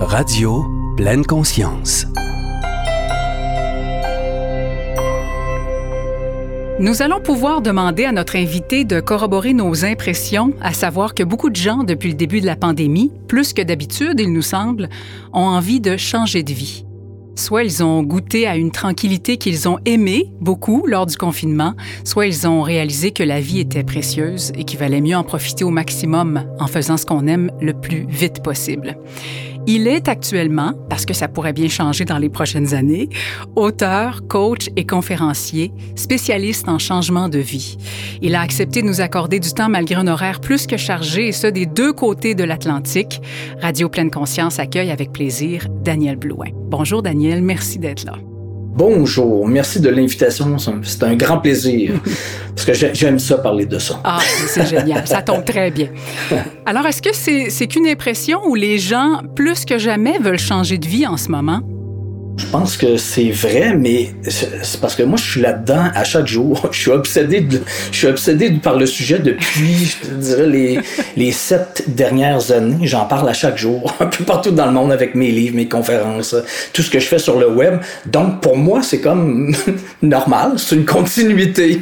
Radio pleine conscience. Nous allons pouvoir demander à notre invité de corroborer nos impressions, à savoir que beaucoup de gens, depuis le début de la pandémie, plus que d'habitude, il nous semble, ont envie de changer de vie. Soit ils ont goûté à une tranquillité qu'ils ont aimée beaucoup lors du confinement, soit ils ont réalisé que la vie était précieuse et qu'il valait mieux en profiter au maximum en faisant ce qu'on aime le plus vite possible. Il est actuellement, parce que ça pourrait bien changer dans les prochaines années, auteur, coach et conférencier, spécialiste en changement de vie. Il a accepté de nous accorder du temps malgré un horaire plus que chargé, et ce des deux côtés de l'Atlantique. Radio Pleine Conscience accueille avec plaisir Daniel Blouin. Bonjour Daniel, merci d'être là. Bonjour, merci de l'invitation. C'est un grand plaisir parce que j'aime ça parler de ça. Ah, c'est génial, ça tombe très bien. Alors, est-ce que c'est qu'une impression où les gens, plus que jamais, veulent changer de vie en ce moment? Je pense que c'est vrai, mais c'est parce que moi, je suis là-dedans à chaque jour. Je suis obsédé, de, je suis obsédé par le sujet depuis, je dirais, les, les sept dernières années. J'en parle à chaque jour, un peu partout dans le monde avec mes livres, mes conférences, tout ce que je fais sur le web. Donc, pour moi, c'est comme normal. C'est une continuité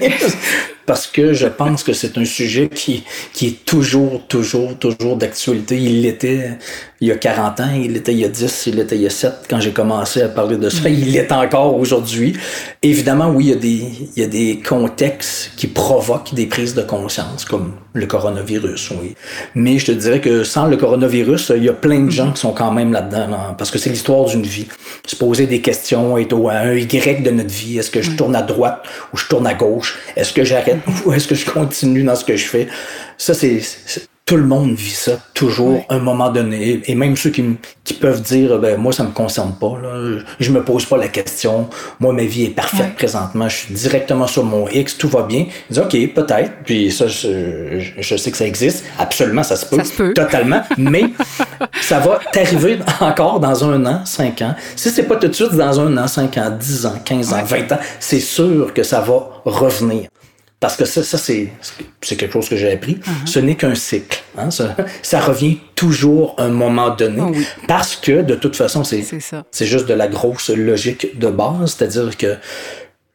parce que je pense que c'est un sujet qui, qui est toujours, toujours, toujours d'actualité. Il l'était il y a 40 ans, il l'était il y a 10, il l'était il y a 7 quand j'ai commencé à parler de ça. Il l'est encore aujourd'hui. Évidemment, oui, il y, a des, il y a des contextes qui provoquent des prises de conscience, comme le coronavirus, oui. Mais je te dirais que sans le coronavirus, il y a plein de gens qui sont quand même là-dedans, parce que c'est l'histoire d'une vie. Se poser des questions, être au un Y de notre vie. Est-ce que je tourne à droite ou je tourne à gauche? Est-ce que j'arrête ou est-ce que je continue dans ce que je fais? Ça, c'est tout le monde vit ça toujours à un moment donné. Et même ceux qui, qui peuvent dire, ben, moi, ça me concerne pas, là. je me pose pas la question. Moi, ma vie est parfaite présentement. Je suis directement sur mon X, tout va bien. Ils disent, OK, peut-être. Puis ça, je, je, sais que ça existe. Absolument, ça se peut. Ça se peut. Totalement. Mais ça va t'arriver encore dans un an, cinq ans. Si c'est pas tout de suite dans un an, cinq ans, dix ans, quinze ans, vingt ans, c'est sûr que ça va revenir. Parce que ça, ça c'est, quelque chose que j'ai appris. Uh-huh. Ce n'est qu'un cycle. Hein? Ça, revient toujours à un moment donné. Ah Parce que, de toute façon, c'est, c'est juste de la grosse logique de base. C'est-à-dire que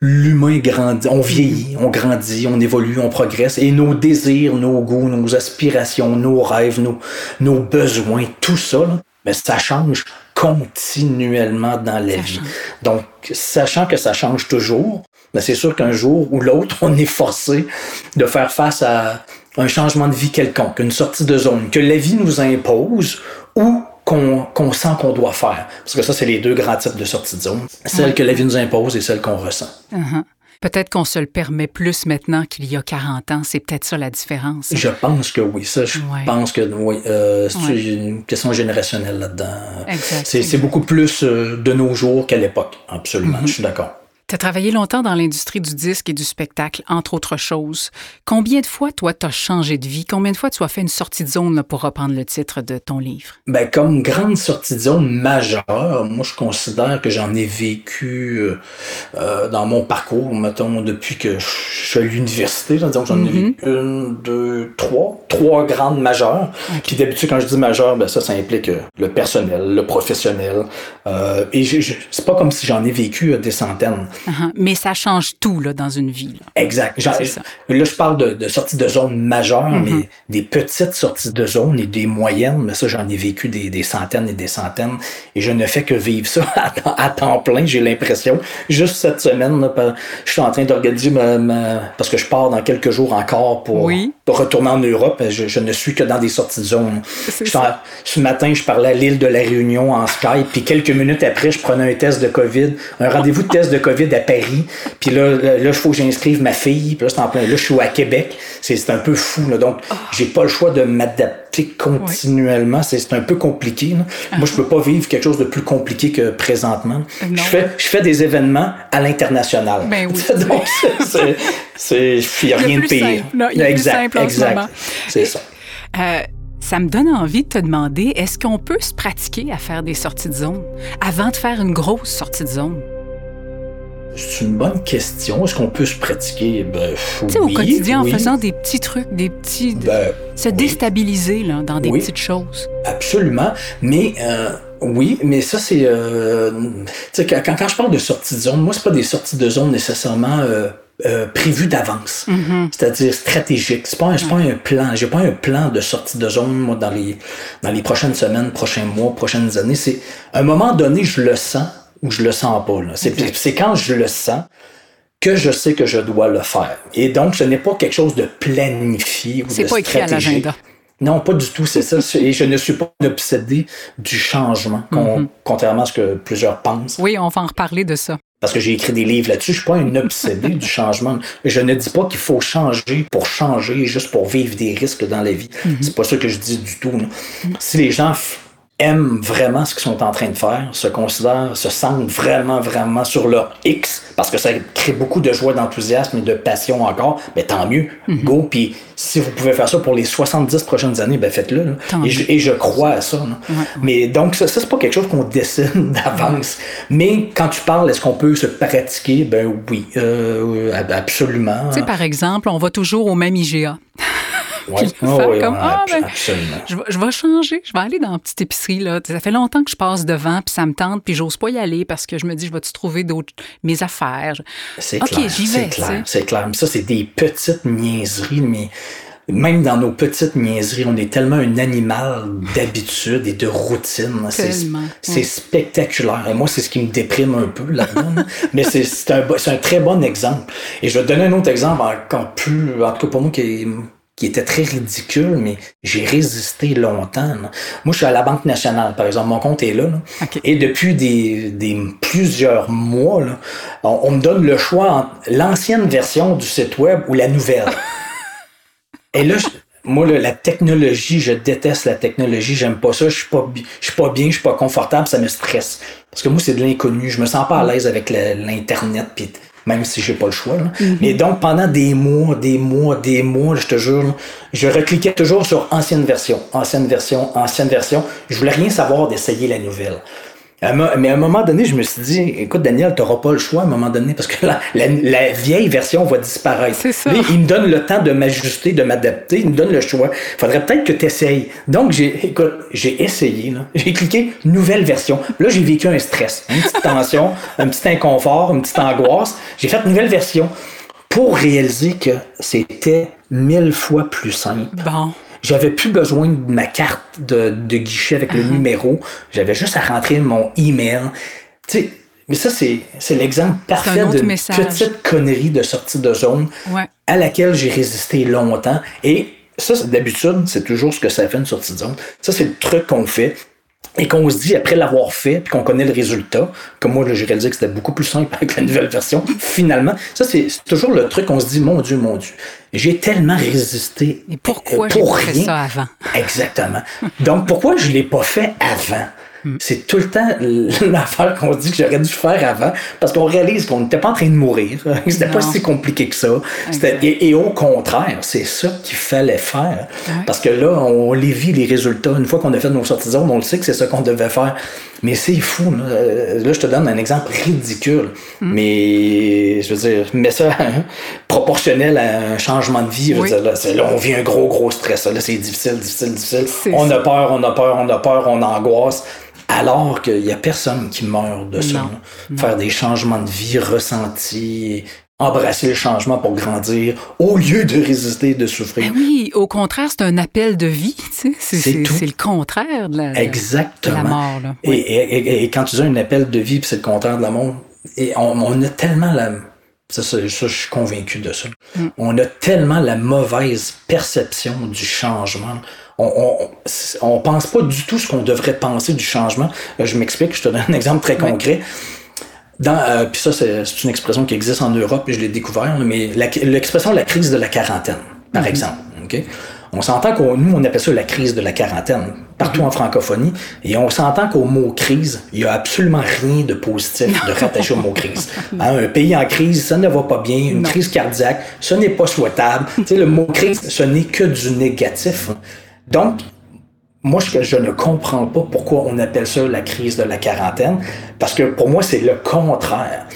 l'humain grandit, on vieillit, on grandit, on évolue, on progresse. Et nos désirs, nos goûts, nos aspirations, nos rêves, nos, nos besoins, tout ça, mais ça change continuellement dans la vie. Donc, sachant que ça change toujours, mais c'est sûr qu'un jour ou l'autre, on est forcé de faire face à un changement de vie quelconque, une sortie de zone, que la vie nous impose ou qu'on sent qu'on doit faire. Parce que ça, c'est les deux grands types de sortie de zone. Celle que la vie nous impose et celle qu'on ressent. Uh-huh. Peut-être qu'on se le permet plus maintenant qu'il y a 40 ans. C'est peut-être ça la différence. Je pense que oui. Ça, je pense que oui. Euh, c'est une question générationnelle là-dedans. C'est beaucoup plus euh, de nos jours qu'à l'époque. Absolument. Mm-hmm. Je suis d'accord. Tu as travaillé longtemps dans l'industrie du disque et du spectacle, entre autres choses. Combien de fois, toi, tu as changé de vie? Combien de fois tu as fait une sortie de zone pour reprendre le titre de ton livre? Ben, comme grande sortie de zone majeure, moi, je considère que j'en ai vécu euh, euh, dans mon parcours, mettons, depuis que je suis à l'université. J'en ai mm-hmm. vécu une, deux, trois, trois grandes majeures. Puis d'habitude, quand je dis majeure, ben, ça, ça implique euh, le personnel, le professionnel. Et c'est pas comme si j'en ai vécu des centaines. Uh-huh. Mais ça change tout là, dans une vie. Exact. là, je parle de, de sorties de zone majeures, mm-hmm. mais des petites sorties de zone et des moyennes. Mais ça, j'en ai vécu des, des, centaines et des centaines. Et je ne fais que vivre ça à, temps plein, j'ai l'impression. Juste cette semaine, je suis en train d'organiser ma, Parce que je pars dans quelques jours encore pour, retourner en Europe. Je, ne suis que dans des sorties de zone. ce matin, je parlais à l'île de la Réunion en Skype. Puis quelques minutes après, je prenais un test de COVID, un rendez-vous de test de COVID à Paris. Puis là, là, il faut que j'inscrive ma fille. Puis là, c'est en plein. Là, je suis à Québec. C'est un peu fou. Là. Donc, oh. j'ai pas le choix de m'adapter continuellement. C'est un peu compliqué. Moi, je peux pas vivre quelque chose de plus compliqué que présentement. Je fais, je fais des événements à l'international. Ben oui. Donc, c'est. Il n'y a rien de pire. il y a exact, exact. C'est ça. Euh, ça me donne envie de te demander, est-ce qu'on peut se pratiquer à faire des sorties de zone avant de faire une grosse sortie de zone? C'est une bonne question. Est-ce qu'on peut se pratiquer? Ben, au quotidien, en faisant des petits trucs, des petits. Ben, se déstabiliser là, dans des petites choses. Absolument. Mais euh, Oui, mais ça, c'est. Euh, tu sais, quand, quand je parle de sortie de zone, moi, c'est pas des sorties de zone nécessairement euh, euh, prévues d'avance. C'est-à-dire stratégiques. C'est pas, un- c'est pas un plan. J'ai pas un plan de sortie de zone, moi, dans les, dans les prochaines semaines, prochains mois, prochaines années. C'est à un moment donné, je le sens ou je le sens pas. C'est quand je le sens que je sais que je dois le faire. Et donc, ce n'est pas quelque chose de planifié ou de pas écrit à stratégique. l'agenda. Non, pas du tout, c'est ça. Et je ne suis pas obsédé du changement, con- contrairement à ce que plusieurs pensent. Oui, on va en reparler de ça. Parce que j'ai écrit des livres là-dessus, je suis pas un obsédé du changement. Je ne dis pas qu'il faut changer pour changer, juste pour vivre des risques dans la vie. C'est pas ça que je dis du tout. Si les gens aiment vraiment ce qu'ils sont en train de faire, se considèrent, se sentent vraiment, vraiment sur leur X, parce que ça crée beaucoup de joie, d'enthousiasme et de passion encore, ben tant mieux. Go. Puis si vous pouvez faire ça pour les 70 prochaines années, ben faites-le. Et, je, et je crois à ça. Mais donc, ça, ça c'est pas quelque chose qu'on dessine d'avance. Mais quand tu parles, est-ce qu'on peut se pratiquer? Ben oui, euh, ab- absolument. Tu sais, par exemple, on va toujours au même IGA. Ouais. puis Ah faire oui, comme, ouais, ah, abs- ben, absolument. Je vais, je vais changer, je vais aller dans une petite épicerie. Là. Ça fait longtemps que je passe devant, puis ça me tente, puis j'ose pas y aller parce que je me dis, je vais-tu trouver d'autres mes affaires? C'est clair, c'est clair, c'est clair. Mais ça, c'est des petites niaiseries, mais même dans nos petites niaiseries, on est tellement un animal d'habitude et de routine. C'est- spectaculaire. Et moi, c'est ce qui me déprime un peu là-dedans. là. mais c'est c'est un, un très bon exemple. Et je vais te donner un autre exemple encore plus, en tout cas pour moi, qui, qui était très ridicule, mais j'ai résisté longtemps. là. Moi, je suis à la Banque nationale, par exemple. Mon compte est là. Et depuis des, des plusieurs mois, là, on, on me donne le choix entre l'ancienne version du site web ou la nouvelle. Et là, je- moi, là, la technologie, je déteste la technologie, j'aime pas ça, je suis pas, je suis pas bien, je suis pas confortable, ça me stresse. Parce que moi, c'est de l'inconnu, je me sens pas à l'aise avec l'Internet, puis même si j'ai pas le choix. là. Mais donc, pendant des mois, des mois, des mois, je te jure, là, je recliquais toujours sur ancienne version, ancienne version, ancienne version. Je voulais rien savoir d'essayer la nouvelle. Mais à un moment donné, je me suis dit, écoute, Daniel, tu n'auras pas le choix à un moment donné parce que la, la- la vieille version va disparaître. C'est ça. Il me donne le temps de m'ajuster, de m'adapter. Il me donne le choix. faudrait peut-être que tu essayes. Donc, j'ai, écoute, j'ai essayé. J'ai cliqué nouvelle version. Là, j'ai vécu un stress, une petite tension, un petit inconfort, une petite angoisse. J'ai fait nouvelle version pour réaliser que c'était mille fois plus simple. Bon. J'avais plus besoin de ma carte de, de guichet avec Uh-huh. le numéro. J'avais juste à rentrer mon email. Tu sais, mais ça, c'est, c'est l'exemple parfait d'une message. petite connerie de sortie de zone Ouais. à laquelle j'ai résisté longtemps. Et ça, d'habitude, c'est toujours ce que ça fait une sortie de zone. Ça, c'est le truc qu'on fait et qu'on se dit après l'avoir fait puis qu'on connaît le résultat, comme moi j'ai réalisé que c'était beaucoup plus simple avec la nouvelle version, finalement, ça c'est toujours le truc qu'on se dit mon Dieu, mon Dieu, j'ai tellement résisté Et pourquoi euh, j'ai fait ça avant? Exactement. Donc pourquoi je l'ai pas fait avant? Hmm. C'est tout le temps l'affaire qu'on dit que j'aurais dû faire avant parce qu'on réalise qu'on n'était pas en train de mourir. C'était pas si compliqué que ça. Et, et au contraire, c'est ça qu'il fallait faire. Ouais. Parce que là, on les vit les résultats. Une fois qu'on a fait nos sorties de zone, on le sait que c'est ça qu'on devait faire. Mais c'est fou. Là. Euh, Là, je te donne un exemple ridicule. Hmm. Mais je veux dire, mets ça proportionnel à un changement de vie. Je veux Oui. dire, là, on vit un gros, gros stress. Là, c'est difficile, difficile, difficile. On ça. a peur, on a peur, on a peur, on angoisse. Alors qu'il n'y a personne qui meurt de ça. Faire des changements de vie ressentis, embrasser le changement pour grandir, au lieu de résister, de souffrir. Ben oui, au contraire, c'est un appel de vie. tu sais. C'est le contraire de la, de la mort. Là. Et, et- et- et quand tu dis un appel de vie, puis c'est le contraire de l'amour, et on, on a tellement la. Ça, ça, ça, je suis convaincu de ça. Mm. On a tellement la mauvaise perception du changement. On, on, on pense pas du tout ce qu'on devrait penser du changement. Euh, Je m'explique, je te donne un exemple très concret. Dans, euh, puis ça, c'est c'est une expression qui existe en Europe, et je l'ai découvert, mais la- l'expression la crise de la quarantaine, par exemple. ok? On s'entend qu'on nous, on appelle ça la crise de la quarantaine, partout en francophonie, et on s'entend qu'au mot crise, il y a absolument rien de positif de rattaché au mot crise. Hein, un pays en crise, ça ne va pas bien, une crise cardiaque, ce n'est pas souhaitable. le mot crise, ce n'est que du négatif. Donc, moi, je, ne comprends pas pourquoi on appelle ça la crise de la quarantaine, parce que pour moi, c'est le contraire.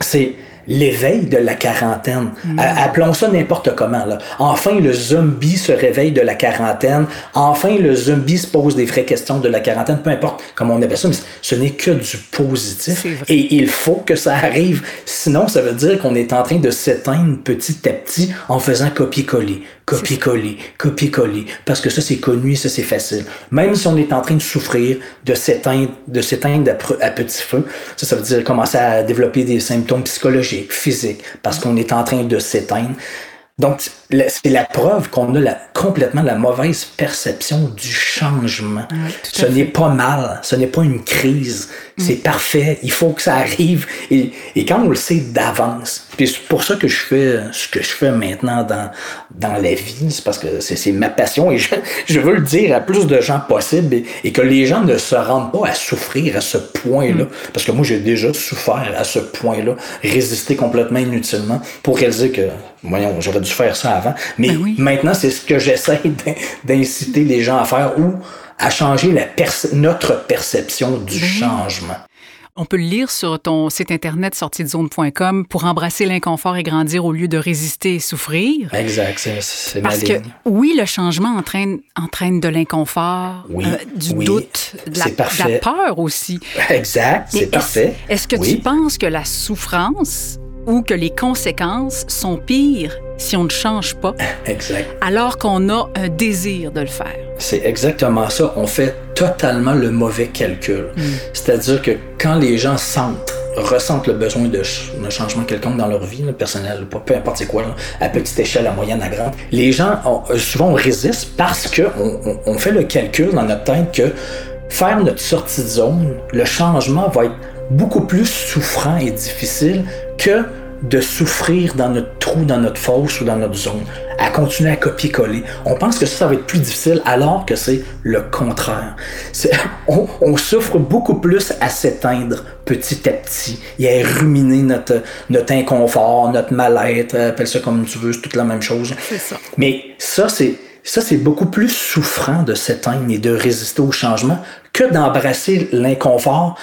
C'est l'éveil de la quarantaine. Appelons ça n'importe comment. Là. Enfin, le zombie se réveille de la quarantaine. Enfin, le zombie se pose des vraies questions de la quarantaine. Peu importe comment on appelle ça, mais ce n'est que du positif. Et il faut que ça arrive. Sinon, ça veut dire qu'on est en train de s'éteindre petit à petit en faisant copier-coller copier-coller, copier-coller, parce que ça c'est connu, ça c'est facile. Même si on est en train de souffrir, de s'éteindre, de s'éteindre à, petit feu, ça, ça veut dire commencer à développer des symptômes psychologiques, physiques, parce qu'on est en train de s'éteindre. Donc, c'est la preuve qu'on a la, complètement la mauvaise perception du changement. ce n'est pas mal, ce n'est pas une crise, c'est mm. parfait, il faut que ça arrive. Et, et quand on le sait d'avance, puis c'est pour ça que je fais ce que je fais maintenant dans, dans la vie, c'est parce que c'est ma passion et je, je, veux le dire à plus de gens possible et, que les gens ne se rendent pas à souffrir à ce point-là. Mm. Parce que moi, j'ai déjà souffert à ce point-là, résister complètement inutilement pour réaliser que voyons, j'aurais dû faire ça avant. Mais ben maintenant, c'est ce que j'essaie d'inciter les gens à faire ou à changer la notre perception du changement. On peut le lire sur ton site internet sortiedzone.com pour embrasser l'inconfort et grandir au lieu de résister et souffrir. Exact, c'est Parce que oui, le changement entraîne, entraîne de l'inconfort, euh, du doute, de la, de la, peur aussi. Exact, c'est parfait. Est-ce que tu penses que la souffrance ou que les conséquences sont pires si on ne change pas, exact. alors qu'on a un désir de le faire. C'est exactement ça. On fait totalement le mauvais calcul. Hmm. C'est-à-dire que quand les gens sentent ressentent le besoin de, de changement quelconque dans leur vie, personnel, peu importe c'est quoi, à petite échelle, à moyenne, à grande, les gens, euh, souvent, on résiste parce qu'on on, on fait le calcul dans notre tête que faire notre sortie de zone, le changement va être beaucoup plus souffrant et difficile que de souffrir dans notre trou, dans notre fosse ou dans notre zone, à continuer à copier-coller. On pense que ça, va être plus difficile alors que c'est le contraire. On, on, souffre beaucoup plus à s'éteindre petit à petit et à ruminer notre, notre inconfort, notre mal-être, appelle ça comme tu veux, c'est toute la même chose. Ça. Mais ça, c'est ça, c'est beaucoup plus souffrant de s'éteindre et de résister au changement que d'embrasser l'inconfort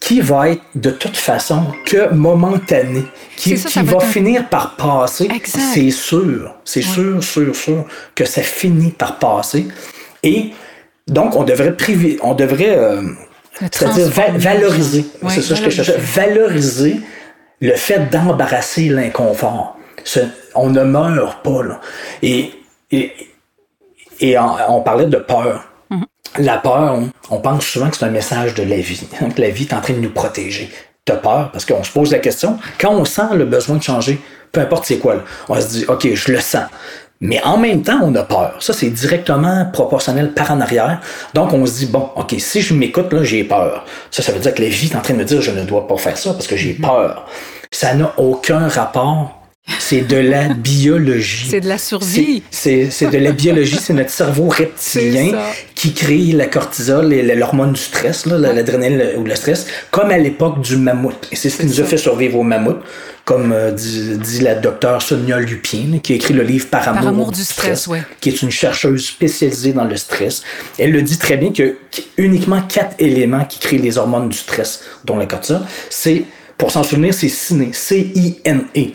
qui va être de toute façon que momentané, qui, va, finir par passer. C'est sûr, c'est sûr, sûr, sûr que ça finit par passer. Et donc, on devrait priver, on devrait, euh, c'est-à-dire valoriser, c'est ça que je cherchais, valoriser le fait d'embrasser l'inconfort. On ne meurt pas, là. Et, et, et on parlait de peur la peur, on, pense souvent que c'est un message de la vie, hein, que la vie est en train de nous protéger. T'as peur parce qu'on se pose la question, quand on sent le besoin de changer, peu importe c'est quoi, on se dit, OK, je le sens. Mais en même temps, on a peur. Ça, c'est directement proportionnel par en arrière. Donc, on se dit, bon, OK, si je m'écoute, là, j'ai peur. Ça, ça veut dire que la vie est en train de me dire, je ne dois pas faire ça parce que j'ai mm-hmm. peur. Ça n'a aucun rapport c'est de la biologie. C'est de la survie. C'est de la biologie, c'est notre cerveau reptilien qui crée la cortisol et l'hormone du stress, l'adrénaline ou le stress, comme à l'époque du mammouth. Et c'est ce qui nous a fait survivre au mammouth, comme euh, dit, la docteure Sonia Lupien, qui a écrit le livre Par amour, du stress, qui est une chercheuse spécialisée dans le stress. Elle le dit très bien que uniquement quatre éléments qui créent les hormones du stress, dont la cortisol, c'est pour s'en souvenir, c'est CINE, C-I-N-E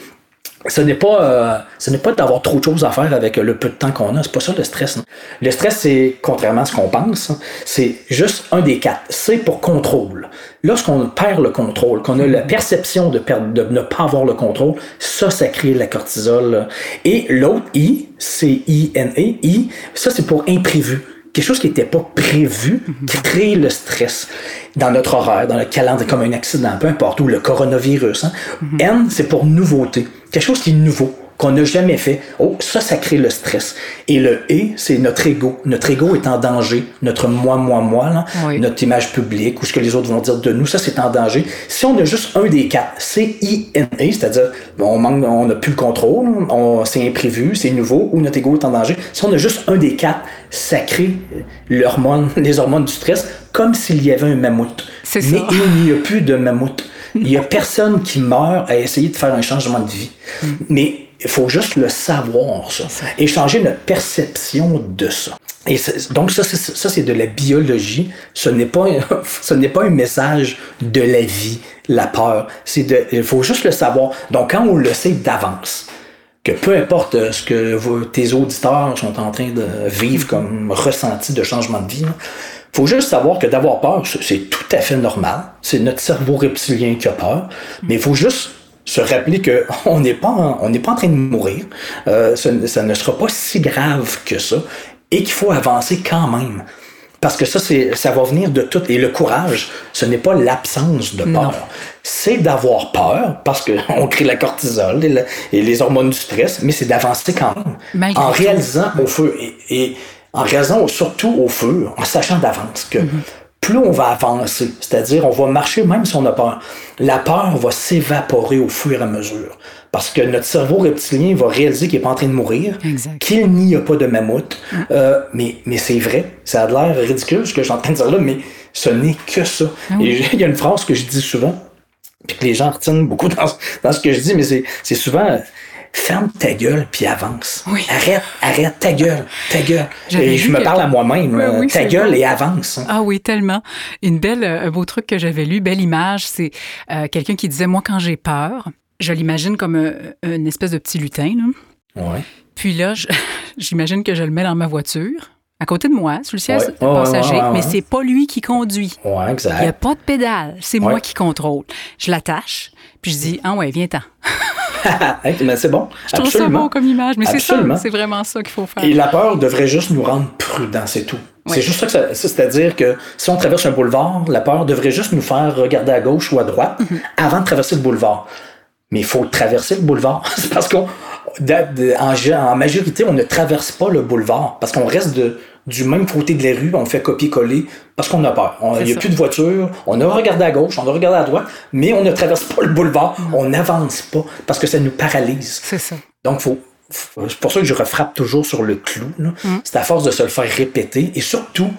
ce n'est pas euh, ce n'est pas d'avoir trop de choses à faire avec le peu de temps qu'on a. C'est pas ça le stress le stress c'est contrairement à ce qu'on pense c'est juste un des quatre. C'est pour contrôle. Lorsqu'on perd le contrôle qu'on a la perception de perdre de ne pas avoir le contrôle ça ça crée la cortisol et l'autre i c'est i n e i ça c'est pour imprévu quelque chose qui n'était pas prévu qui crée le stress dans notre horaire, dans le calendrier, comme un accident, peu importe, ou le coronavirus. Hein. N, c'est pour nouveauté, quelque chose qui est nouveau qu'on n'a jamais fait. Oh, ça, ça crée le stress. Et le et, c'est notre ego. Notre ego est en danger. Notre moi, moi, moi, là, notre image publique, ou ce que les autres vont dire de nous, ça, c'est en danger. Si on a juste un des quatre, c'est INA, c'est-à-dire, on manque, on n'a plus le contrôle, c'est imprévu, c'est nouveau, ou notre ego est en danger. Si on a juste un des quatre, ça crée l'hormone, les hormones du stress, comme s'il y avait un mammouth. Mais il n'y a plus de mammouth. Il n'y a personne qui meurt à essayer de faire un changement de vie. Mm. Mais il faut juste le savoir, ça, et changer notre perception de ça. Et donc ça, ça c'est de la biologie. Ce n'est pas, ce n'est pas un message de la vie, la peur. C'est de, il faut juste le savoir. Donc quand on le sait d'avance, que peu importe ce que tes auditeurs sont en train de vivre comme ressenti de changement de vie, il faut juste savoir que d'avoir peur, c'est tout à fait normal. C'est notre cerveau reptilien qui a peur. Mais il faut juste se rappeler qu'on n'est pas, on n'est pas en train de mourir. Euh, ça, ça, ne sera pas si grave que ça et qu'il faut avancer quand même. Parce que ça, c'est, ça va venir de tout. Et le courage, ce n'est pas l'absence de peur. C'est d'avoir peur, parce qu'on crée la cortisol et, les hormones du stress, mais c'est d'avancer quand même. en réalisant au feu. Et, en réalisant surtout au feu, en sachant d'avance que mm-hmm. plus on va avancer, c'est-à-dire on va marcher même si on a peur, la peur va s'évaporer au fur et à mesure. Parce que notre cerveau reptilien va réaliser qu'il n'est pas en train de mourir, qu'il n'y a pas de mammouth. Euh, mais mais c'est vrai, ça a l'air ridicule ce que je suis en train de dire là, mais ce n'est que ça. Ah Et il y a une phrase que je dis souvent, puis que les gens retiennent beaucoup dans, dans ce que je dis, mais c'est souvent ferme ta gueule puis avance. Arrête, arrête ta gueule, ta gueule. Et je me parle à moi-même, ta gueule et avance. Ah oui, tellement. Une belle, un beau truc que j'avais lu, belle image, c'est euh, quelqu'un qui disait moi quand j'ai peur, je l'imagine comme une espèce de petit lutin. Ouais. Puis là, j'imagine que je le mets dans ma voiture, à côté de moi, sur le siège passager, mais c'est pas lui qui conduit. Ouais, exact. Il n'y a pas de pédale, c'est moi qui contrôle. Je l'attache, puis je dis Ah ouais, viens-t'en. c'est bon. Je trouve ça bon comme image, mais c'est ça, c'est vraiment ça qu'il faut faire. Et la peur devrait juste nous rendre prudents, c'est tout. C'est juste ça que ça, c'est-à-dire que si on traverse un boulevard, la peur devrait juste nous faire regarder à gauche ou à droite mhm. avant de traverser le boulevard mais il faut traverser le boulevard. c'est parce qu'on, en, majorité, on ne traverse pas le boulevard parce qu'on reste de, du même côté de la rue, on fait copier-coller parce qu'on a peur. Il n'y a plus de voiture, on a regardé à gauche, on a regardé à droite, mais on ne traverse pas le boulevard, on n'avance pas parce que ça nous paralyse. C'est ça. Donc, faut, c'est pour ça que je refrappe toujours sur le clou. Mm. C'est à force de se le faire répéter et surtout,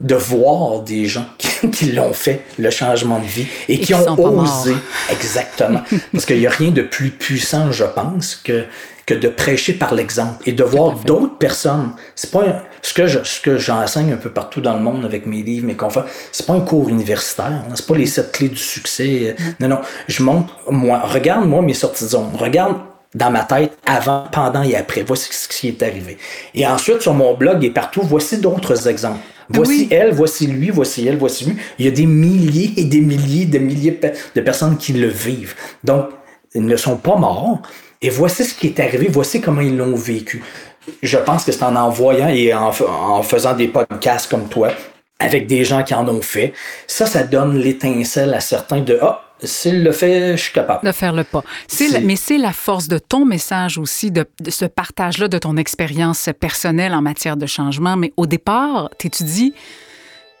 de voir des gens qui, l'ont fait, le changement de vie, et, qui, ont osé. Exactement. Parce qu'il n'y a rien de plus puissant, je pense, que, que de prêcher par l'exemple et de voir d'autres personnes. C'est pas ce que je, ce que j'enseigne un peu partout dans le monde avec mes livres, mes conférences. C'est pas un cours universitaire. Hein. C'est pas les sept clés du succès. Mm. Non, non. Je montre, moi, regarde moi mes sorties de zone. Regarde dans ma tête avant, pendant et après. Voici ce qui est arrivé. Et ensuite, sur mon blog et partout, voici d'autres exemples. Voici elle, voici lui, voici elle, voici lui. Il y a des milliers et des milliers de milliers de personnes qui le vivent. Donc, ils ne sont pas morts. Et voici ce qui est arrivé, voici comment ils l'ont vécu. Je pense que c'est en envoyant et en, en faisant des podcasts comme toi, avec des gens qui en ont fait, ça, ça donne l'étincelle à certains de Ah, s'il le fait, je suis capable. De faire le pas. mais c'est la force de ton message aussi, de, ce partage-là de ton expérience personnelle en matière de changement. Mais au départ, tu dis,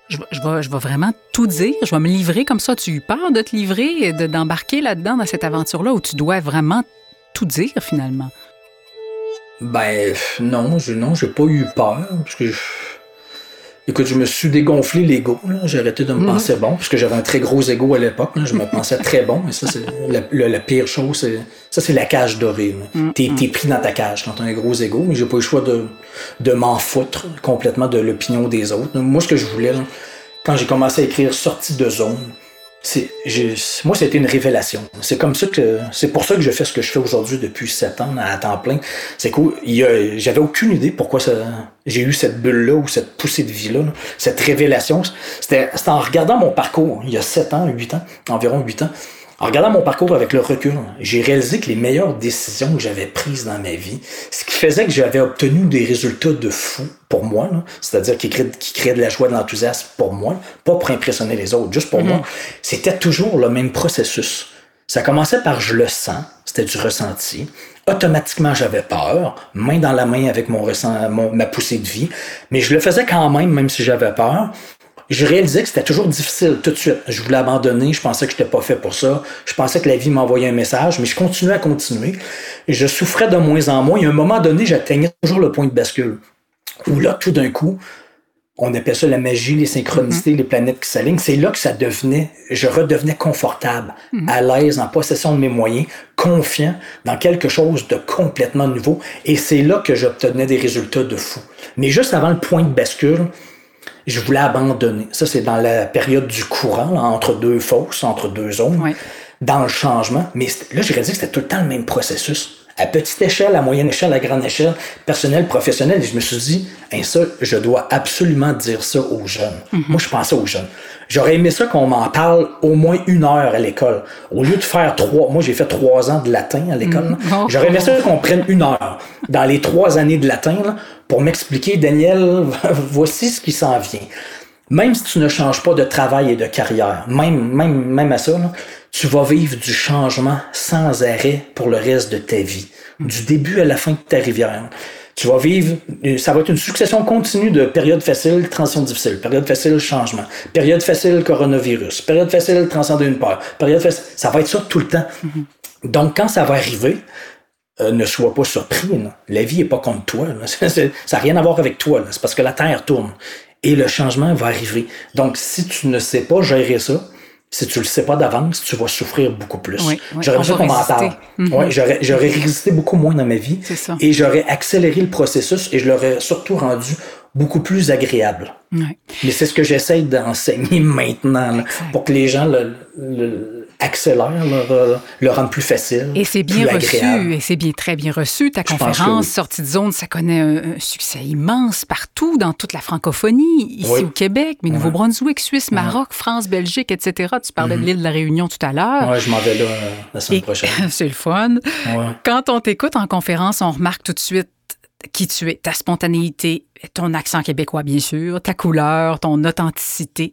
je, je, vais, je vais vraiment tout dire, je vais me livrer comme ça. Tu as eu peur de te livrer, d'embarquer là-dedans, dans cette aventure-là, où tu dois vraiment tout dire finalement? Ben non, je non, j'ai pas eu peur, parce que Écoute, je me suis dégonflé l'ego. J'ai arrêté de me mhm. penser bon, parce que j'avais un très gros ego à l'époque. Je me pensais très bon, mais ça, c'est la, pire chose. Ça, c'est la cage dorée. Mhm. T'es es pris dans ta cage quand t'as un gros ego, mais j'ai pas eu le choix de, de m'en foutre complètement de l'opinion des autres. Moi, ce que je voulais, quand j'ai commencé à écrire Sortie de zone, moi, c'était une révélation. C'est comme ça que, c'est pour ça que je fais ce que je fais aujourd'hui depuis sept ans à temps plein. C'est cool. J'avais aucune idée pourquoi j'ai eu cette bulle-là ou cette poussée de vie-là, cette révélation. C'était, en regardant mon parcours il y a sept ans, huit ans, environ huit ans. En regardant mon parcours avec le recul, j'ai réalisé que les meilleures décisions que j'avais prises dans ma vie, ce qui faisait que j'avais obtenu des résultats de fou pour moi, c'est-à-dire qui créaient, de la joie, de l'enthousiasme pour moi, pas pour impressionner les autres, juste pour mm-hmm. moi, c'était toujours le même processus. Ça commençait par je le sens, c'était du ressenti. Automatiquement, j'avais peur, main dans la main avec mon, ressent, ma poussée de vie, mais je le faisais quand même, même si j'avais peur je réalisais que c'était toujours difficile tout de suite. Je voulais abandonner, je pensais que je n'étais pas fait pour ça. Je pensais que la vie m'envoyait un message, mais je continuais à continuer. Je souffrais de moins en moins. Et à un moment donné, j'atteignais toujours le point de bascule. Où là, tout d'un coup, on appelle ça la magie, les synchronicités, Mm-hmm. les planètes qui s'alignent. C'est là que ça devenait, je redevenais confortable, Mm-hmm. à l'aise, en possession de mes moyens, confiant dans quelque chose de complètement nouveau. Et c'est là que j'obtenais des résultats de fou. Mais juste avant le point de bascule, je voulais abandonner. Ça, c'est dans la période du courant, là, entre deux fosses, entre deux zones, dans le changement. Mais là, j'ai réalisé que c'était tout le temps le même processus. À petite échelle, à moyenne échelle, à grande échelle, personnel, professionnel. Et je me suis dit, hein, ça, je dois absolument dire ça aux jeunes. Moi, je pensais aux jeunes. J'aurais aimé ça qu'on m'en parle au moins une heure à l'école. Au lieu de faire trois, moi j'ai fait trois ans de latin à l'école. là. Oh. J'aurais aimé ça qu'on prenne une heure dans les trois années de latin là, pour m'expliquer, Daniel, voici ce qui s'en vient. Même si tu ne changes pas de travail et de carrière, même, même, même à ça, là, tu vas vivre du changement sans arrêt pour le reste de ta vie. Du début à la fin de ta rivière. Tu vas vivre, ça va être une succession continue de périodes faciles, transition difficile, période facile, changement, période facile, coronavirus, période facile, transcender une peur, période facile, ça va être ça tout le temps. Donc, quand ça va arriver, euh, ne sois pas surpris. là. La vie est pas contre toi. là. Ça n'a rien à voir avec toi. C'est parce que la Terre tourne. Et le changement va arriver. Donc, si tu ne sais pas gérer ça, si tu le sais pas d'avance, tu vas souffrir beaucoup plus. Oui, oui, j'aurais besoin qu'on m'en. Ouais, j'aurais, j'aurais résisté beaucoup moins dans ma vie. Ça. Et j'aurais accéléré le processus et je l'aurais surtout rendu beaucoup plus agréable. Ouais. Mais c'est ce que j'essaye d'enseigner maintenant, là, pour que les gens le, le- accélèrent, le, le rendent plus facile. Et c'est bien reçu, agréable. et c'est bien très bien reçu. Ta Je conférence oui. Sortie de zone, ça connaît un, un succès immense partout, dans toute la francophonie, ici Oui. au Québec, mais Nouveau-Brunswick, Suisse, Maroc, France, Belgique, etc. Tu parlais de l'île de la Réunion tout à l'heure. Ouais, je m'en vais là euh, la semaine Et- prochaine. c'est le fun. Ouais. Quand on t'écoute en conférence, on remarque tout de suite qui tu es, ta spontanéité, ton accent québécois, bien sûr, ta couleur, ton authenticité.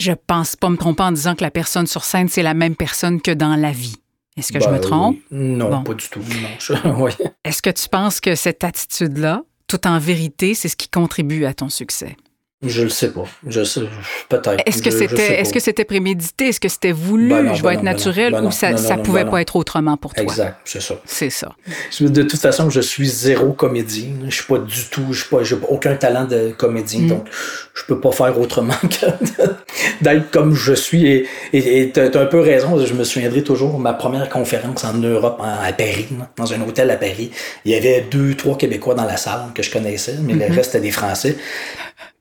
Je pense pas me tromper en disant que la personne sur scène, c'est la même personne que dans la vie. Est-ce que je Ben, me trompe? oui. Non, Bon. pas du tout. Est-ce que tu penses que cette attitude-là, tout en vérité, c'est ce qui contribue à ton succès? Je le sais pas. Je sais, peut-être. Est-ce que c'était est-ce que c'était prémédité? Est-ce que c'était voulu? Ben non, je vais être naturel ben ou ça, non, ça non, pouvait pas être autrement pour toi? Exact, c'est ça. C'est ça. De toute façon, je suis zéro comédien. Je suis pas du tout, je suis pas, j'ai aucun talent de comédien, Mm. donc je peux pas faire autrement que d'être comme je suis. Et et- et t'as un peu raison. Je me souviendrai toujours ma première conférence en Europe, à Paris, dans un hôtel à Paris. Il y avait deux, trois Québécois dans la salle que je connaissais, mais Mm-hmm. le reste c'était des Français.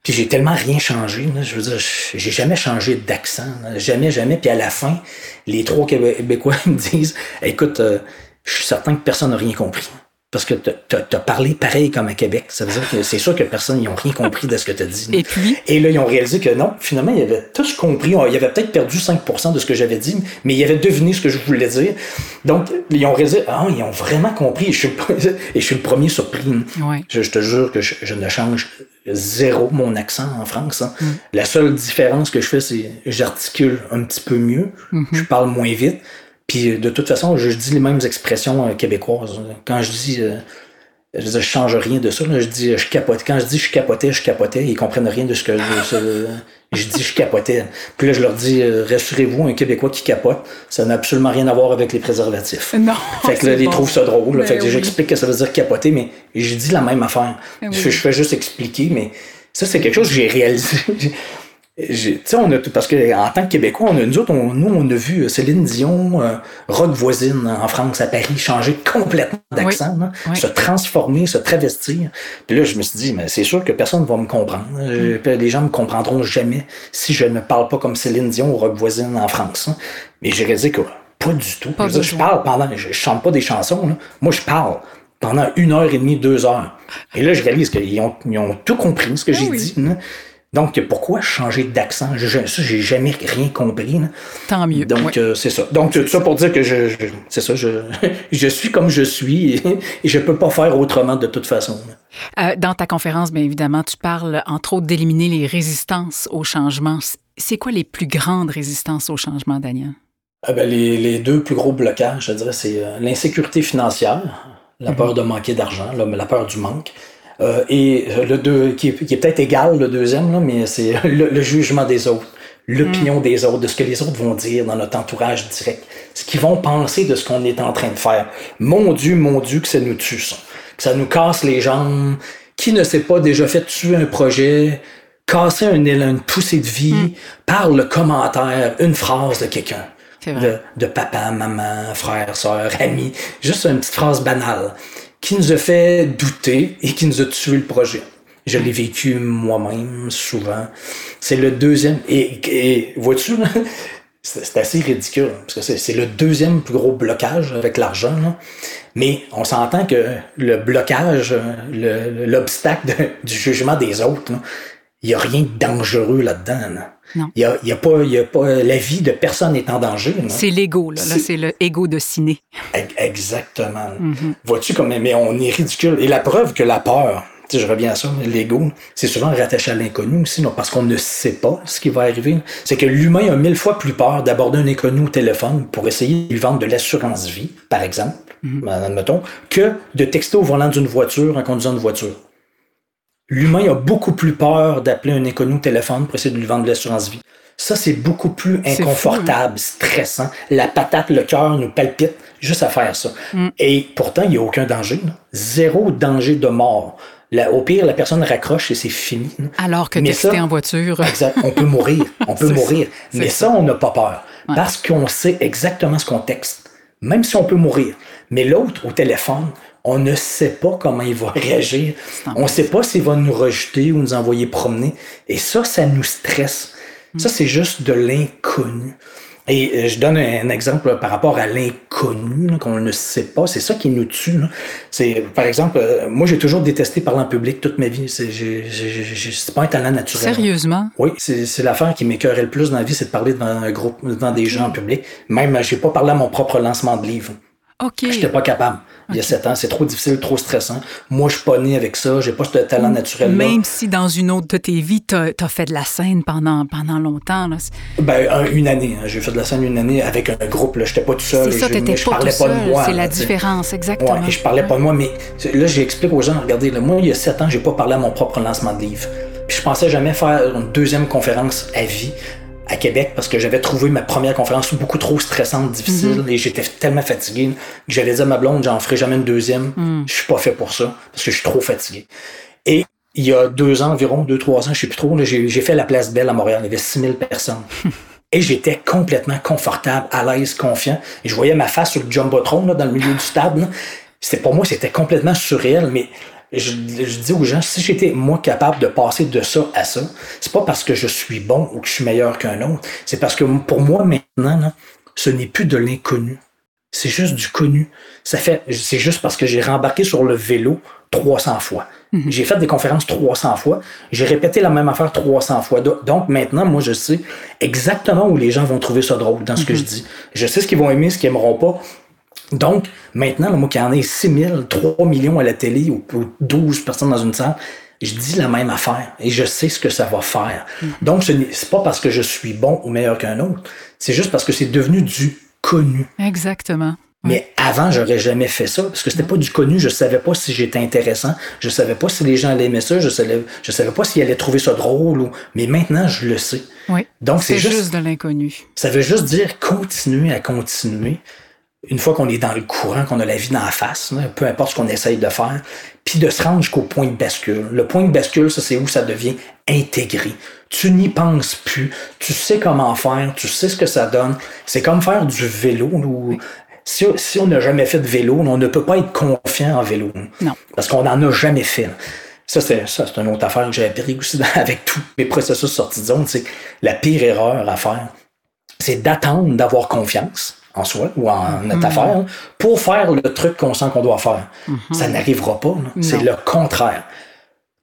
Puis j'ai tellement rien changé. là. Je veux dire, j'ai jamais changé d'accent. Jamais, jamais. Puis à la fin, les trois Québécois me disent Écoute, euh, je suis certain que personne n'a rien compris. Parce que t'as as parlé pareil comme à Québec. Ça veut dire que c'est sûr que personne n'a rien compris de ce que tu as dit. Et puis? Et là, ils ont réalisé que non, finalement, ils avaient tous compris. Ils avaient peut-être perdu 5% de ce que j'avais dit, mais ils avaient deviné ce que je voulais dire. Donc, ils ont réalisé, ah, ils ont vraiment compris. Et je suis le, et je suis le premier surpris. Ouais. Je, je te jure que je, je ne change zéro mon accent en France. hein. Mm. La seule différence que je fais, c'est j'articule un petit peu mieux, Mm-hmm. je parle moins vite. Puis euh, de toute façon, je dis les mêmes expressions euh, québécoises. Quand je dis euh, je, je change rien de ça. là. Je dis je capote. Quand je dis je capotais, je capotais, ils comprennent rien de ce que je, je dis je capotais. Puis là, je leur dis euh, rassurez-vous, un Québécois qui capote, ça n'a absolument rien à voir avec les préservatifs. Non. Fait que là, ils trouvent ça drôle. là. Ben fait que oui. j'explique que ça veut dire capoter, mais je dis la même affaire. Ben je, je fais juste expliquer, mais ça, c'est quelque chose que j'ai réalisé. J'ai- Tu sais, on a tout- parce que en tant que Québécois, on a, nous autres, on, nous, on a vu euh, Céline Dion, euh, rock voisine en France, à Paris, changer complètement d'accent, oui. se transformer, se travestir. Puis là, je me suis dit, mais c'est sûr que personne ne va me comprendre. Euh, puis Les gens me comprendront jamais si je ne parle pas comme Céline Dion ou rock voisine en France. hein. Mais j'ai réalisé que pas du tout. Pas je, dire, je parle pendant, je, je chante pas des chansons. Là. Moi, je parle pendant une heure et demie, deux heures. Et là, je réalise qu'ils ont, ils ont tout compris ce que j'ai Ah oui. dit. Donc, pourquoi changer d'accent? Ça, j'ai jamais rien compris. là. Tant mieux. Donc, euh, c'est ça. Donc, tout ça pour dire que je, je- c'est ça, je, je suis comme je suis et, et je peux pas faire autrement de toute façon. Euh, dans ta conférence, bien évidemment, tu parles entre autres d'éliminer les résistances au changement. C'est quoi les plus grandes résistances au changement, Daniel? Ah ben, les, les deux plus gros blocages, je dirais, c'est euh, l'insécurité financière, la peur de manquer d'argent, la peur du manque. Euh, et le deux, qui est, qui est peut-être égal, le deuxième, là, mais c'est le, le jugement des autres, l'opinion des autres, de ce que les autres vont dire dans notre entourage direct, ce qu'ils vont penser de ce qu'on est en train de faire. Mon Dieu, mon Dieu, que ça nous tue, ça. Que ça nous casse les jambes. Qui ne s'est pas déjà fait tuer un projet casser un élan, une poussée de vie mm. par le commentaire, une phrase de quelqu'un. De, de, papa, maman, frère, soeur, ami. Juste une petite phrase banale qui nous a fait douter et qui nous a tué le projet. Je l'ai vécu moi-même souvent. C'est le deuxième. Et, et vois-tu, c'est assez ridicule, parce que c'est le deuxième plus gros blocage avec l'argent. Mais on s'entend que le blocage, l'obstacle du jugement des autres, il n'y a rien de dangereux là-dedans. Non. Il y a, y a, pas, y a pas, la vie de personne n'est en danger. C'est l'ego, là. c'est le ego de ciné. Exactement. Mm-hmm. Vois-tu comme, mais on est ridicule. Et la preuve que la peur, je reviens à ça, l'ego, c'est souvent rattaché à l'inconnu aussi, non, parce qu'on ne sait pas ce qui va arriver. C'est que l'humain a mille fois plus peur d'aborder un inconnu au téléphone pour essayer de lui vendre de l'assurance vie, par exemple, mm admettons, que de texter au volant d'une voiture en conduisant une voiture. L'humain a beaucoup plus peur d'appeler un inconnu au téléphone pour essayer de lui vendre de l'assurance vie. Ça, c'est beaucoup plus hein? inconfortable, stressant. La patate, le cœur nous palpite juste à faire ça. Mm. Et pourtant, il n'y a aucun danger. Zéro danger de mort au pire, la personne raccroche et c'est fini. Alors que texter en voiture. exact, on peut mourir. On peut mourir. Mais ça, on n'a pas peur. Parce qu'on sait exactement ce qu'on texte. Même si on peut mourir. Mais l'autre, au téléphone, on ne sait pas comment il va réagir. On ne sait pas s'il va nous rejeter ou nous envoyer promener. Et ça, ça nous stresse. Ça, c'est juste de l'inconnu. Et euh, je donne un exemple par rapport à l'inconnu, qu'on ne sait pas. C'est ça qui nous tue. C'est, par exemple, euh, moi, j'ai toujours détesté parler en public toute ma vie. C'est, c'est pas un talent naturel. Sérieusement? Oui, c'est, l'affaire qui m'écœurait le plus dans la vie, c'est de parler devant un groupe, devant des gens en public. Même, j'ai pas parlé à mon propre lancement de livre. OK. J'étais pas capable. Il y a sept ans, c'est trop difficile, trop stressant. Moi, je suis pas né avec ça, j'ai pas ce talent naturel -là. Même si dans une autre de tes vies, tu as, fait de la scène pendant, pendant longtemps. Là. Ben, une année. Hein. J'ai fait de la scène une année avec un groupe. Je n'étais pas tout seul. C'est ça, t'étais pas parlais tout pas de moi. C'est la différence, exactement. Ouais, et je parlais pas de moi, mais là, j'explique aux gens, regardez, là, moi, il y a sept ans, j'ai pas parlé à mon propre lancement de livre. Puis je pensais jamais faire une deuxième conférence à vie à Québec parce que j'avais trouvé ma première conférence beaucoup trop stressante, difficile mhm. et j'étais tellement fatigué que j'allais dire à ma blonde, j'en ferai jamais une deuxième. Mhm. Je suis pas fait pour ça parce que je suis trop fatigué. Et il y a deux ans environ, deux, trois ans, je sais plus trop, j'ai fait la place Belle à Montréal. Il y avait 6000 personnes. Et j'étais complètement confortable, à l'aise, confiant. Et je voyais ma face sur le jumbotron, là, dans le milieu du stade. C'était pour moi, c'était complètement surréel, mais je, dis aux gens, si j'étais moi capable de passer de ça à ça, c'est pas parce que je suis bon ou que je suis meilleur qu'un autre, c'est parce que pour moi maintenant, ce n'est plus de l'inconnu. C'est juste du connu. Ça fait, c'est juste parce que j'ai rembarqué sur le vélo 300 fois. Mhm. J'ai fait des conférences 300 fois. J'ai répété la même affaire 300 fois. Donc maintenant, moi, je sais exactement où les gens vont trouver ça drôle dans ce que mhm. je dis. Je sais ce qu'ils vont aimer, ce qu'ils aimeront pas. Donc, maintenant, moi qui en ai 6 000, 3 millions à la télé ou, 12 personnes dans une salle, je dis la même affaire et je sais ce que ça va faire. Mm. Donc, ce n'est pas parce que je suis bon ou meilleur qu'un autre, c'est juste parce que c'est devenu du connu. Exactement. Mais avant, j'aurais jamais fait ça parce que c'était pas du connu. Je savais pas si j'étais intéressant. Je savais pas si les gens allaient aimer ça. Je savais, je savais pas s'ils allaient trouver ça drôle. Ou... Mais maintenant, je le sais. Oui. Donc, c'est juste, juste de l'inconnu. Ça veut juste dire continuer à continuer une fois qu'on est dans le courant, qu'on a la vie dans la face, peu importe ce qu'on essaye de faire, puis de se rendre jusqu'au point de bascule. Le point de bascule, ça, c'est où ça devient intégré. Tu n'y penses plus, tu sais comment faire, tu sais ce que ça donne. C'est comme faire du vélo. si, si, on n'a jamais fait de vélo, on ne peut pas être confiant en vélo. Non. Parce qu'on n'en a jamais fait. Ça, c'est ça, c'est une autre affaire que j'ai appris aussi avec tous mes processus sortis de zone. C'est la pire erreur à faire, c'est d'attendre d'avoir confiance en soi ou en notre affaire pour faire le truc qu'on sent qu'on doit faire. Mm-hmm. Ça n'arrivera pas. C'est le contraire.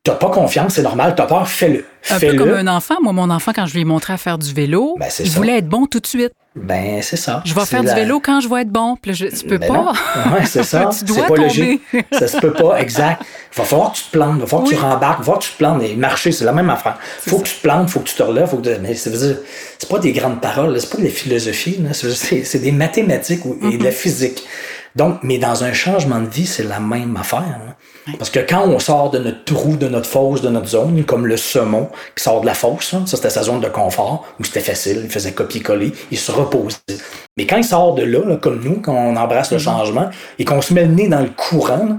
T'as pas confiance, c'est normal, t'as peur, fais-le. Un peu comme un enfant. Moi, mon enfant, quand je lui ai montré à faire du vélo, ben, il voulait être bon tout de suite. Ben, c'est ça. Je vais faire du vélo quand je vais être bon. Puis là, tu peux ben pas. Ouais, c'est ça. tu dois c'est pas logique. ça se peut pas, exact. Il va falloir que tu te plantes, il va falloir que tu rembarques, il va falloir que tu te plantes. Et marcher, c'est la même affaire. Il faut que tu te plantes, il faut que tu te relèves. Faut que... Mais c'est pas des grandes paroles, c'est pas de la philosophie, c'est des mathématiques et de la physique. Donc, mais dans un changement de vie, c'est la même affaire. Parce que quand on sort de notre trou, de notre fosse, de notre zone, comme le saumon qui sort de la fosse, ça c'était sa zone de confort, où c'était facile, il faisait copier-coller, il se reposait. Mais quand il sort de là, comme nous, quand on embrasse le mm-hmm. changement, et qu'on se met le nez dans le courant,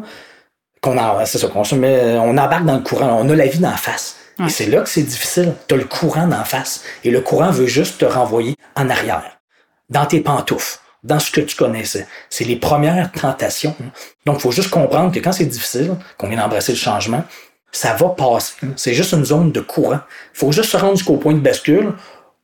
qu'on c'est ça, qu'on se met, on embarque dans le courant, on a la vie d'en face. Et c'est là que c'est difficile. Tu as le courant d'en face. Et le courant veut juste te renvoyer en arrière, dans tes pantoufles, dans ce que tu connaissais. C'est les premières tentations. Donc, il faut juste comprendre que quand c'est difficile, qu'on vient d'embrasser le changement, ça va passer. C'est juste une zone de courant. Il faut juste se rendre jusqu'au point de bascule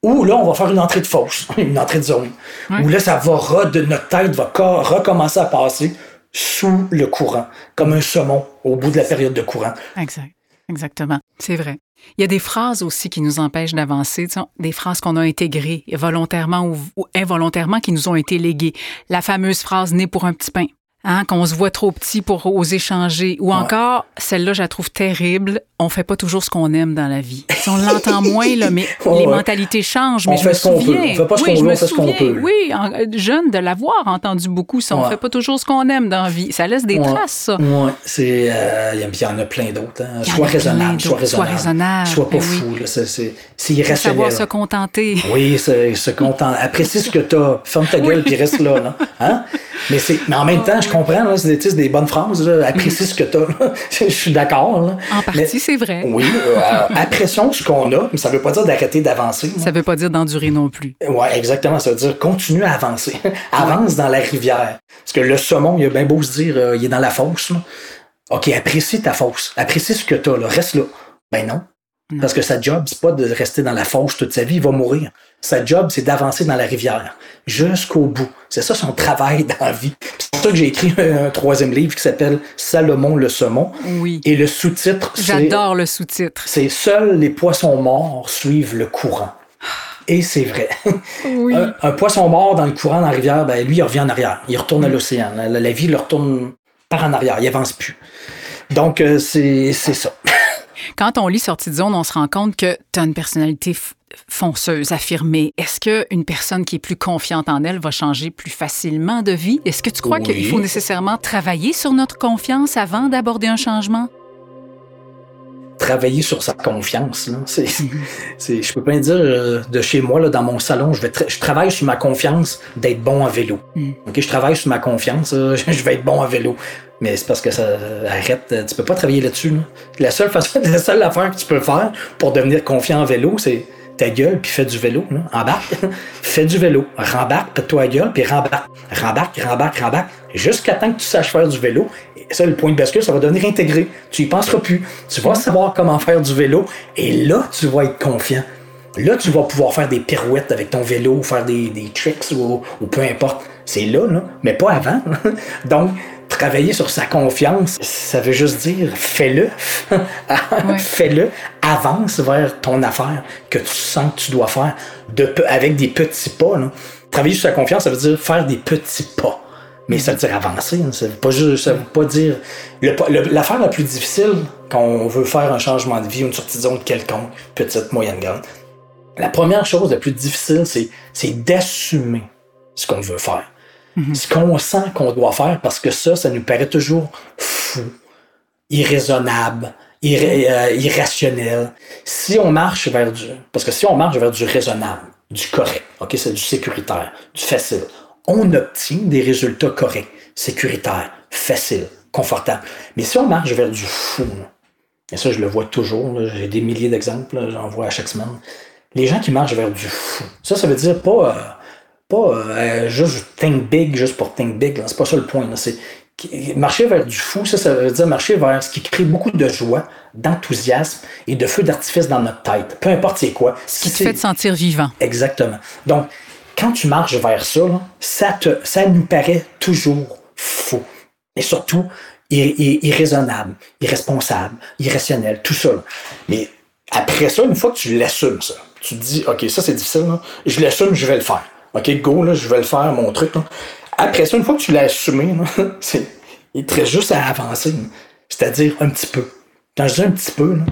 où là, on va faire une entrée de fosse, une entrée de zone. Où là, ça va, de notre tête va recommencer à passer sous le courant, comme un saumon au bout de la période de courant. Exact. Exactement. C'est vrai. Il y a des phrases aussi qui nous empêchent d'avancer, des phrases qu'on a intégrées volontairement ou, involontairement qui nous ont été léguées. La fameuse phrase née pour un petit pain. Hein, qu'on se voit trop petit pour oser changer. Ou encore, celle-là, je la trouve terrible, on fait pas toujours ce qu'on aime dans la vie. on l'entend moins, là, mais les mentalités changent. Mais on je fait me ce qu'on peut. On fait pas ce qu'on veut, on fait ce qu'on peut. Oui, en, jeune, de l'avoir entendu beaucoup, ça. On fait pas toujours ce qu'on aime dans la vie. Ça laisse des traces, ça. Oui, c'est... Euh, il y en a plein d'autres. Hein. Sois raisonnable, sois raisonnable. Sois raisonnable. Pas Ben fou. oui. C'est irrationnel. Savoir se contenter. Oui, se, contenter. Apprécie ce que t'as. Ferme ta gueule puis reste là. là. Hein? Mais, c'est, mais en même temps, je comprends, là, c'est, des, des bonnes phrases. Là. Apprécie ce que t'as. là. je suis d'accord. En partie, c'est vrai. Oui, euh, apprécions ce qu'on a, mais ça veut pas dire d'arrêter d'avancer. Ça veut pas dire d'endurer non plus. Oui, exactement. Ça veut dire continue à avancer. Avance dans la rivière. Parce que le saumon, il a bien beau se dire, euh, il est dans la fosse. Là. OK, apprécie ta fosse. Apprécie ce que tu as. Là. Reste là. Ben non. Non. Parce que sa job, c'est pas de rester dans la fosse toute sa vie, il va mourir. Sa job, c'est d'avancer dans la rivière. Jusqu'au bout. C'est ça son travail dans la vie. Pour ça que j'ai écrit un, troisième livre qui s'appelle Salomon le saumon. Oui. Et le sous-titre, c'est J'adore le sous-titre. c'est Seuls les poissons morts suivent le courant. Et c'est vrai. Oui. Un, un poisson mort dans le courant, dans la rivière, ben lui, il revient en arrière. Il retourne à l'océan. La, la vie le retourne par en arrière. Il avance plus. Donc, euh, c'est c'est ça. Quand on lit Sortie de zone, on se rend compte que tu as une personnalité fonceuse, affirmée. Est-ce qu'une personne qui est plus confiante en elle va changer plus facilement de vie? Est-ce que tu crois Oui. qu'il faut nécessairement travailler sur notre confiance avant d'aborder un changement? Travailler sur sa confiance. Là. C'est, c'est, je peux pas dire euh, de chez moi, là, dans mon salon, je, vais tra- je travaille sur ma confiance d'être bon à vélo. Mm. Ok, je travaille sur ma confiance, euh, je vais être bon à vélo. Mais c'est parce que ça arrête. euh, Tu peux pas travailler là-dessus. Là. La seule façon, la seule affaire que tu peux faire pour devenir confiant en vélo, c'est ta gueule puis fais du vélo. Là. Embarque, fais du vélo, rembarque, pète-toi la gueule puis rembarque, rembarque, rembarque, rembarque, jusqu'à temps que tu saches faire du vélo. Et ça, le point de bascule, ça va devenir intégré. Tu y penseras plus. Tu vas savoir comment faire du vélo et là, tu vas être confiant. Là, tu vas pouvoir faire des pirouettes avec ton vélo, faire des, des tricks ou, ou peu importe. C'est là, là, mais pas avant. Donc, travailler sur sa confiance, ça veut juste dire fais-le. fais-le. Avance vers ton affaire que tu sens que tu dois faire de, avec des petits pas. Là. Travailler sur sa confiance, ça veut dire faire des petits pas. Mais ça veut dire avancer. hein. Ça veut pas juste, ça veut pas dire. L'affaire la plus difficile quand on veut faire un changement de vie, une sortie de zone quelconque, petite, moyenne, grande, la première chose la plus difficile, c'est, d'assumer ce qu'on veut faire. Ce qu'on sent qu'on doit faire, parce que ça, ça nous paraît toujours fou, irraisonnable, irra- euh, irrationnel. Si on marche vers du... Parce que si on marche vers du raisonnable, du correct, ok, c'est du sécuritaire, du facile, on obtient des résultats corrects, sécuritaires, faciles, confortables. Mais si on marche vers du fou, là, et ça, je le vois toujours. J'ai des milliers d'exemples. J'en vois à chaque semaine. Les gens qui marchent vers du fou. Ça, ça veut dire pas, euh, pas euh, juste think big, juste pour think big. là. C'est pas ça le point. là. C'est marcher vers du fou. Ça, ça veut dire marcher vers ce qui crée beaucoup de joie, d'enthousiasme et de feu d'artifice dans notre tête. Peu importe c'est quoi. Ce qui te fait te sentir vivant. Exactement. Donc, quand tu marches vers ça, là, ça, te, ça nous paraît toujours faux. Et surtout, ir- ir- irraisonnable, irresponsable, irrationnel, tout ça. là. Mais après ça, une fois que tu l'assumes, ça, tu te dis, OK, ça c'est difficile, là. je l'assume, je vais le faire. OK, go, là, je vais le faire, mon truc. là. Après ça, une fois que tu l'as assumé, là, c'est- il te reste juste à avancer. C'est-à-dire un petit peu. Quand je dis un petit peu, là,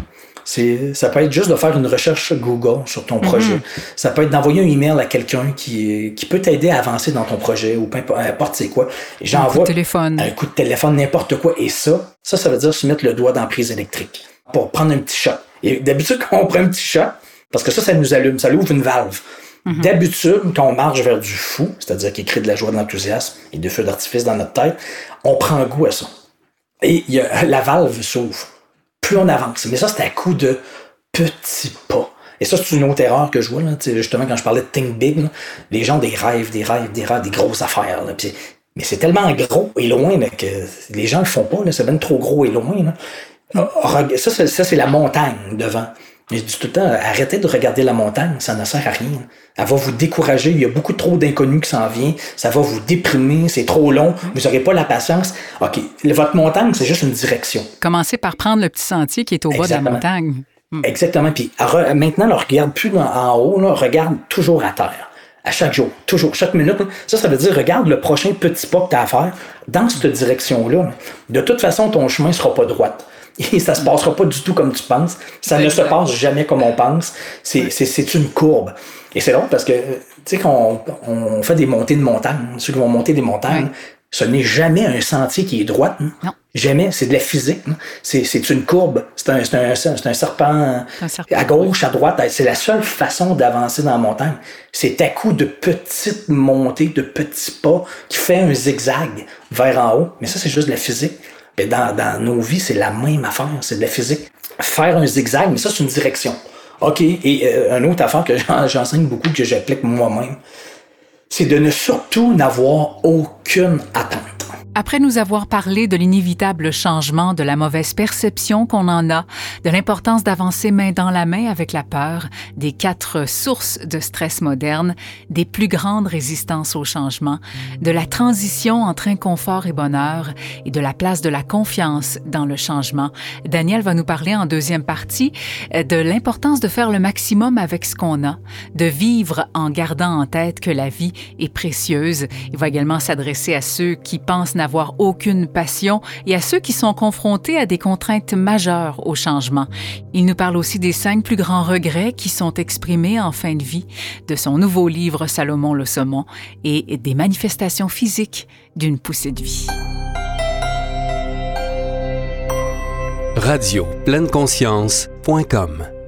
ça peut être juste de faire une recherche Google sur ton projet. Ça peut être d'envoyer un email à quelqu'un qui, qui peut t'aider à avancer dans ton projet ou peu importe, c'est quoi. Et Un coup de J'envoie téléphone. un coup de téléphone, n'importe quoi. Et ça, ça, ça veut dire se mettre le doigt dans la prise électrique pour prendre un petit shot. Et d'habitude, quand on prend un petit shot, parce que ça, ça nous allume, ça ouvre une valve. D'habitude, quand on marche vers du fou, c'est-à-dire qui crée de la joie, de l'enthousiasme et de feux d'artifice dans notre tête, on prend goût à ça. Et il y a, la valve s'ouvre. Plus on avance. Mais ça, c'est à coup de petits pas. Et ça, c'est une autre erreur que je vois, là, justement, quand je parlais de Think Big, les gens des rêves, des rêves, des rêves, des grosses affaires. Là, mais c'est tellement gros et loin que les gens le font pas, c'est même trop gros et loin. Ça, ça c'est la montagne devant. Mais je dis tout le temps, arrêtez de regarder la montagne, ça ne sert à rien. Elle va vous décourager, il y a beaucoup trop d'inconnus qui s'en viennent, ça va vous déprimer, c'est trop long, vous n'aurez pas la patience. OK, votre montagne, c'est juste une direction. Commencez par prendre le petit sentier qui est au bas de la montagne. Hmm. Exactement. Puis maintenant, ne regarde plus en haut, là, regarde toujours à terre. À chaque jour, toujours, chaque minute. Ça, ça veut dire, regarde le prochain petit pas que tu as à faire dans cette direction-là. De toute façon, ton chemin ne sera pas droit. Et ça se passera pas du tout comme tu penses. Ça ne se passe jamais comme on pense. C'est une courbe. Et c'est drôle parce que, tu sais, quand on, fait des montées de montagnes, ceux qui vont monter des montagnes, ce n'est jamais un sentier qui est droit. Hein. Non. Jamais. C'est de la physique. Hein. C'est une courbe. C'est un, un, un, serpent à gauche, à droite. C'est la seule façon d'avancer dans la montagne. C'est à coup de petites montées, de petits pas qui fait un zigzag vers en haut. Mais ça, c'est juste de la physique. Dans nos vies, c'est la même affaire. C'est de la physique. Faire un zigzag, mais ça, c'est une direction. OK. Et euh, une autre affaire que j'enseigne beaucoup, que j'applique moi-même, c'est de ne surtout n'avoir aucune attente. Après nous avoir parlé de l'inévitable changement, de la mauvaise perception qu'on en a, de l'importance d'avancer main dans la main avec la peur, des quatre sources de stress moderne, des plus grandes résistances au changement, de la transition entre inconfort et bonheur et de la place de la confiance dans le changement, Daniel va nous parler en deuxième partie euh, de l'importance de faire le maximum avec ce qu'on a, de vivre en gardant en tête que la vie est précieuse. Il va également s'adresser à ceux qui pensent aucune passion et à ceux qui sont confrontés à des contraintes majeures au changement. Il nous parle aussi des cinq plus grands regrets qui sont exprimés en fin de vie, de son nouveau livre Salomon le saumon et des manifestations physiques d'une poussée de vie. Radio pleine conscience.com